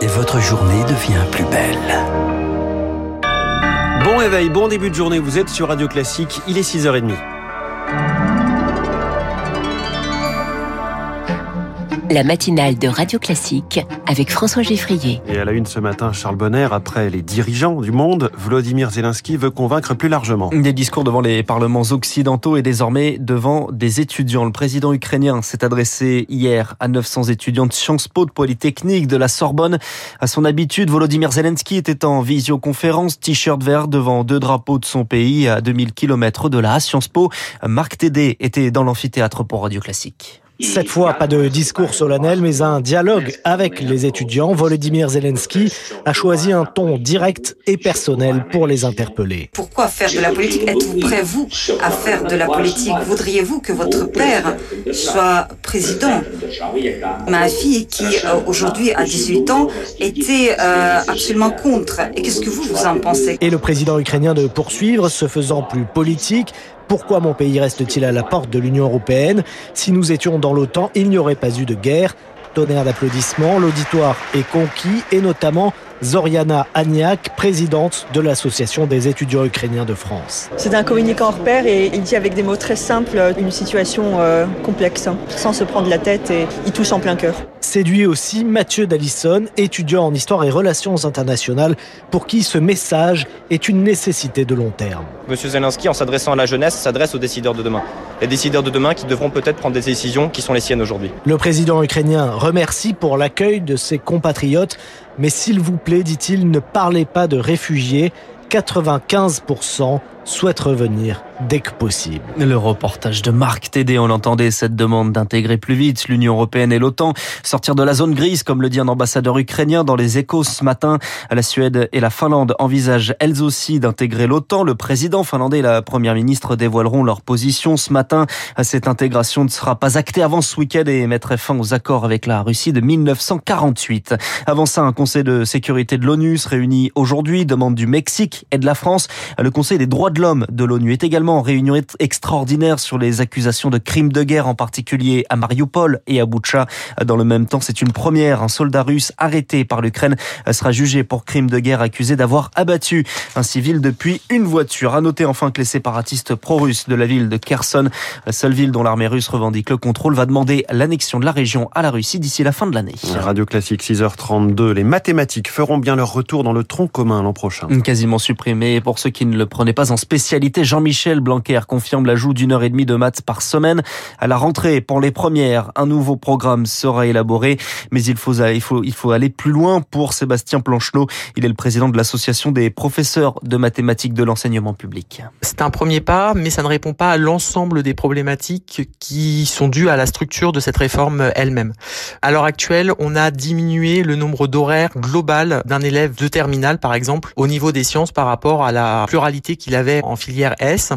et votre journée devient plus belle. Bon réveil, bon début de journée, vous êtes sur Radio Classique, il est 6h30. La matinale de Radio Classique avec François Geffrier. Et à la une ce matin, Charles Bonner, après les dirigeants du monde, Vladimir Zelensky veut convaincre plus largement. Des discours devant les parlements occidentaux et désormais devant des étudiants. Le président ukrainien s'est adressé hier à 900 étudiants de Sciences Po, de Polytechnique, de la Sorbonne. À son habitude, Volodymyr Zelensky était en visioconférence, t-shirt vert devant deux drapeaux de son pays à 2000 km de là, à Sciences Po. Marc Tédé était dans l'amphithéâtre pour Radio Classique. Cette fois, pas de discours solennel, mais un dialogue avec les étudiants. Volodymyr Zelensky a choisi un ton direct et personnel pour les interpeller. Pourquoi faire de la politique? Êtes-vous prêt, vous, à faire de la politique? Voudriez-vous que votre père soit président? Ma fille, qui euh, aujourd'hui a 18 ans, était euh, absolument contre. Et qu'est-ce que vous, vous en pensez? Et le président ukrainien de poursuivre, se faisant plus politique, pourquoi mon pays reste-t-il à la porte de l'Union européenne Si nous étions dans l'OTAN, il n'y aurait pas eu de guerre. Tonnerre d'applaudissements, l'auditoire est conquis et notamment Zoriana Agniak, présidente de l'Association des étudiants ukrainiens de France. C'est un communicant hors pair et il dit avec des mots très simples une situation euh, complexe, hein, sans se prendre la tête et il touche en plein cœur. Séduit aussi Mathieu Dallison, étudiant en histoire et relations internationales, pour qui ce message est une nécessité de long terme. Monsieur Zelensky, en s'adressant à la jeunesse, s'adresse aux décideurs de demain. Les décideurs de demain qui devront peut-être prendre des décisions qui sont les siennes aujourd'hui. Le président ukrainien remercie pour l'accueil de ses compatriotes, mais s'il vous plaît, dit-il, ne parlez pas de réfugiés. 95% souhaitent revenir dès que possible. Le reportage de Marc Tédé, on entendait cette demande d'intégrer plus vite l'Union européenne et l'OTAN, sortir de la zone grise, comme le dit un ambassadeur ukrainien dans les échos ce matin. La Suède et la Finlande envisagent elles aussi d'intégrer l'OTAN. Le président finlandais et la première ministre dévoileront leur position ce matin. Cette intégration ne sera pas actée avant ce week-end et mettrait fin aux accords avec la Russie de 1948. Avant ça, un conseil de sécurité de l'ONU se réunit aujourd'hui, demande du Mexique et de la France. Le conseil des droits de l'homme de l'ONU est également en réunion extraordinaire sur les accusations de crimes de guerre, en particulier à Mariupol et à Boucha. Dans le même temps, c'est une première. Un soldat russe arrêté par l'Ukraine sera jugé pour crimes de guerre accusé d'avoir abattu un civil depuis une voiture. À noter enfin que les séparatistes pro-russes de la ville de Kherson, la seule ville dont l'armée russe revendique le contrôle, va demander l'annexion de la région à la Russie d'ici la fin de l'année. Radio Classique 6h32. Les mathématiques feront bien leur retour dans le tronc commun l'an prochain. Quasiment supprimé. Pour ceux qui ne le prenaient pas en spécialité, Jean-Michel Blanquer confirme l'ajout d'une heure et demie de maths par semaine. À la rentrée, pour les premières, un nouveau programme sera élaboré, mais il faut, aller plus loin pour Sébastien Planchenot. Il est le président de l'association des professeurs de mathématiques de l'enseignement public. C'est un premier pas, mais ça ne répond pas à l'ensemble des problématiques qui sont dues à la structure de cette réforme elle-même. À l'heure actuelle, on a diminué le nombre d'horaires global d'un élève de terminale, par exemple, au niveau des sciences par rapport à la pluralité qu'il avait en filière S.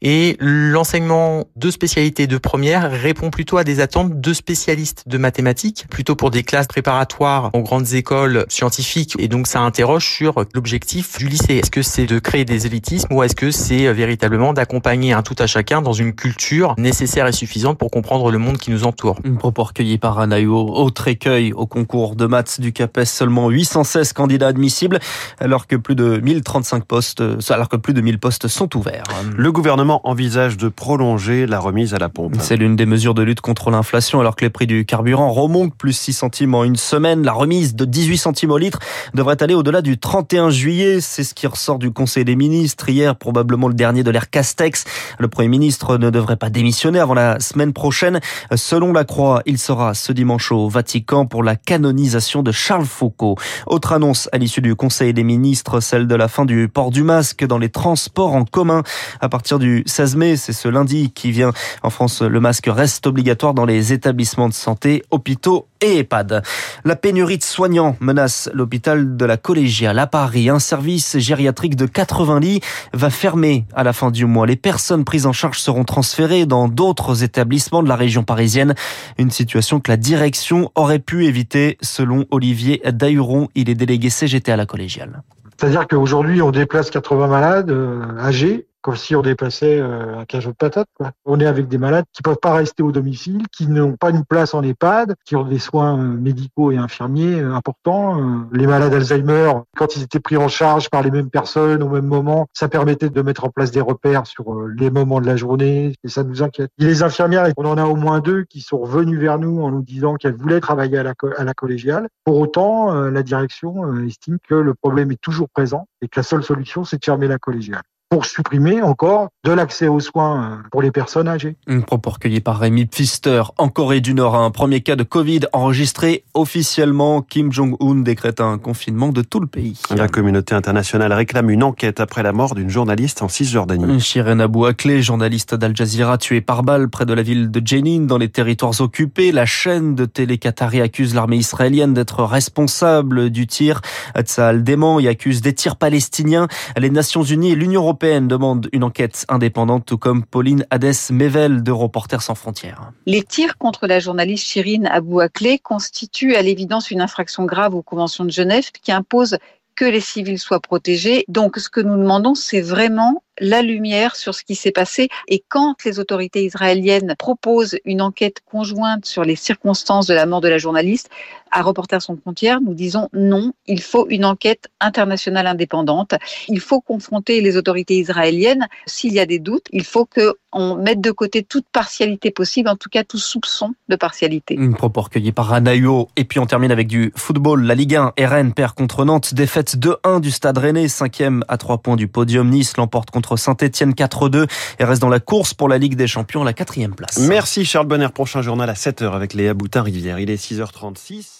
Et l'enseignement de spécialité de première répond plutôt à des attentes de spécialistes de mathématiques, plutôt pour des classes préparatoires aux grandes écoles scientifiques. Et donc ça interroge sur l'objectif du lycée. Est-ce que c'est de créer des élitismes ou est-ce que c'est véritablement d'accompagner un tout à chacun dans une culture nécessaire et suffisante pour comprendre le monde qui nous entoure? Une propos recueilli par Anaïo. Autre écueil au concours de maths du CAPES, seulement 816 candidats admissibles, alors que plus de 1035 postes, alors que plus de 1000 postes sont ouverts. Le gouvernement envisage de prolonger la remise à la pompe. C'est l'une des mesures de lutte contre l'inflation alors que les prix du carburant remontent plus 6 centimes en une semaine. La remise de 18 centimes au litre devrait aller au-delà du 31 juillet. C'est ce qui ressort du Conseil des ministres hier, probablement le dernier de l'ère Castex. Le Premier ministre ne devrait pas démissionner avant la semaine prochaine. Selon la Croix, il sera ce dimanche au Vatican pour la canonisation de Charles Foucault. Autre annonce à l'issue du Conseil des ministres, celle de la fin du port du masque dans les transports en commun à partir du 16 mai, c'est ce lundi qui vient en France. Le masque reste obligatoire dans les établissements de santé, hôpitaux et EHPAD. La pénurie de soignants menace l'hôpital de la Collégiale à Paris. Un service gériatrique de 80 lits va fermer à la fin du mois. Les personnes prises en charge seront transférées dans d'autres établissements de la région parisienne. Une situation que la direction aurait pu éviter selon Olivier Dahuron. Il est délégué CGT à la Collégiale. C'est-à-dire qu'aujourd'hui, on déplace 80 malades euh, âgés comme si on déplaçait un cajot de patates. Quoi. On est avec des malades qui peuvent pas rester au domicile, qui n'ont pas une place en EHPAD, qui ont des soins médicaux et infirmiers importants. Les malades Alzheimer, quand ils étaient pris en charge par les mêmes personnes au même moment, ça permettait de mettre en place des repères sur les moments de la journée et ça nous inquiète. Et les infirmières, on en a au moins deux qui sont revenues vers nous en nous disant qu'elles voulaient travailler à la, à la collégiale. Pour autant, la direction estime que le problème est toujours présent et que la seule solution, c'est de fermer la collégiale pour supprimer encore de l'accès aux soins euh, pour les personnes âgées. Un propos recueilli par Rémi Pfister en Corée du Nord. Un premier cas de Covid enregistré officiellement. Kim Jong-un décrète un confinement de tout le pays. La communauté internationale réclame une enquête après la mort d'une journaliste en Cisjordanie. Shirin Abou Akleh, journaliste d'Al Jazeera, tuée par balle près de la ville de Jenin dans les territoires occupés. La chaîne de télé Qatari accuse l'armée israélienne d'être responsable du tir. Tzal dément et accuse des tirs palestiniens. Les Nations Unies et l'Union européenne européenne demande une enquête indépendante, tout comme Pauline Hadès-Mevel de Reporters sans frontières. Les tirs contre la journaliste Chirine Abou Akleh constituent à l'évidence une infraction grave aux conventions de Genève qui impose que les civils soient protégés. Donc, ce que nous demandons, c'est vraiment la lumière sur ce qui s'est passé. Et quand les autorités israéliennes proposent une enquête conjointe sur les circonstances de la mort de la journaliste, à Reporters sans frontières, nous disons non, il faut une enquête internationale indépendante. Il faut confronter les autorités israéliennes. S'il y a des doutes, il faut qu'on mette de côté toute partialité possible, en tout cas tout soupçon de partialité. Une propos recueillie par Anaïo. Et puis on termine avec du football. La Ligue 1, RN perd contre Nantes. Défaite 2-1 du Stade Rennais, cinquième à trois points du podium. Nice l'emporte contre Saint-Etienne 4-2 et reste dans la course pour la Ligue des Champions, la quatrième place. Merci Charles Bonner. Prochain journal à 7h avec Léa Boutin-Rivière. Il est 6h36.